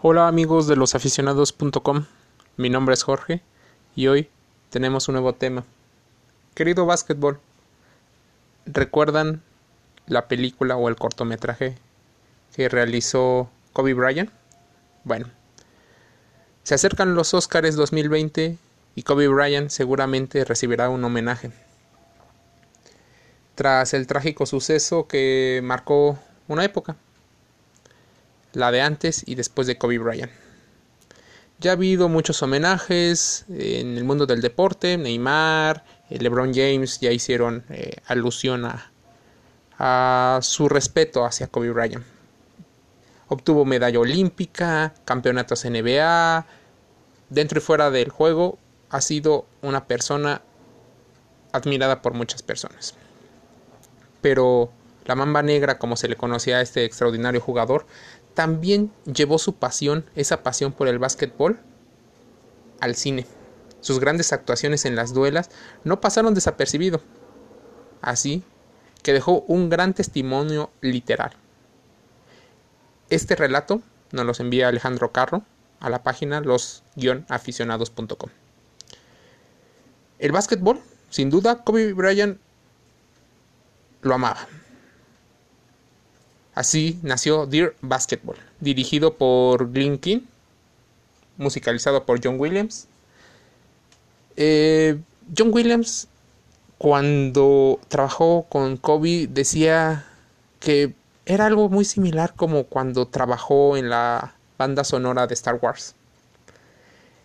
Hola amigos de losaficionados.com, mi nombre es Jorge y hoy tenemos un nuevo tema. Querido básquetbol, ¿recuerdan la película o el cortometraje que realizó Kobe Bryant? Bueno, se acercan los Oscars 2020 y Kobe Bryant seguramente recibirá un homenaje. Tras el trágico suceso que marcó una época la de antes y después de Kobe Bryant. Ya ha habido muchos homenajes en el mundo del deporte, Neymar, eh, LeBron James ya hicieron eh, alusión a su respeto hacia Kobe Bryant. Obtuvo medalla olímpica, campeonatos NBA, dentro y fuera del juego ha sido una persona admirada por muchas personas. Pero la mamba negra, como se le conocía a este extraordinario jugador, también llevó su pasión, esa pasión por el básquetbol, al cine. Sus grandes actuaciones en las duelas no pasaron desapercibido. Así que dejó un gran testimonio literal. Este relato nos los envía Alejandro Carro a la página los-aficionados.com. El básquetbol, sin duda, Kobe Bryant lo amaba. Así nació Dear Basketball, dirigido por Glenn King, musicalizado por John Williams. Eh, John Williams, cuando trabajó con Kobe, decía que era algo muy similar como cuando trabajó en la banda sonora de Star Wars.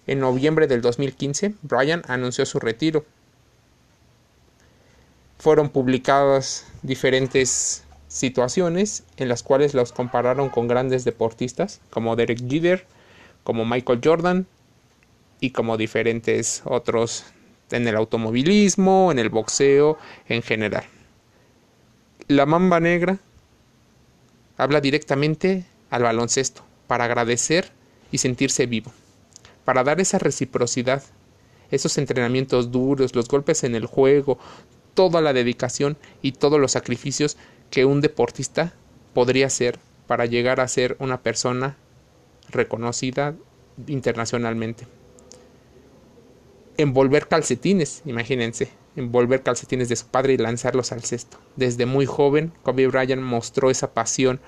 En noviembre del 2015, Brian anunció su retiro. Fueron publicadas diferentes situaciones en las cuales los compararon con grandes deportistas como Derek Jeter, como Michael Jordan y como diferentes otros en el automovilismo, en el boxeo en general. La mamba negra habla directamente al baloncesto para agradecer y sentirse vivo, para dar esa reciprocidad, esos entrenamientos duros, los golpes en el juego, toda la dedicación y todos los sacrificios que un deportista podría ser para llegar a ser una persona reconocida internacionalmente. Envolver calcetines, imagínense, envolver calcetines de su padre y lanzarlos al cesto. Desde muy joven, Kobe Bryant mostró esa pasión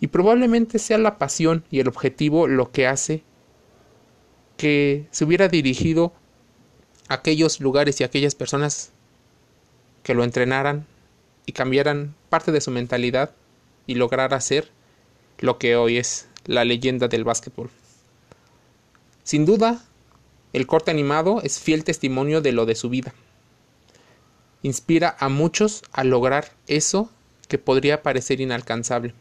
y probablemente sea la pasión y el objetivo lo que hace que se hubiera dirigido a aquellos lugares y aquellas personas que lo entrenaran y cambiaran parte de su mentalidad y lograr hacer lo que hoy es la leyenda del básquetbol. Sin duda, el corte animado es fiel testimonio de lo de su vida. Inspira a muchos a lograr eso que podría parecer inalcanzable.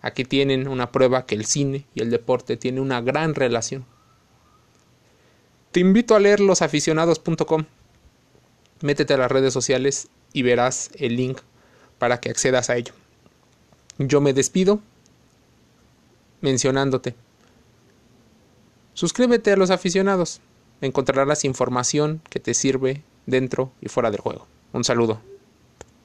Aquí tienen una prueba que el cine y el deporte tienen una gran relación. Te invito a leer losaficionados.com. Métete a las redes sociales y verás el link para que accedas a ello. Yo me despido mencionándote. Suscríbete a los aficionados. Encontrarás información que te sirve dentro y fuera del juego. Un saludo.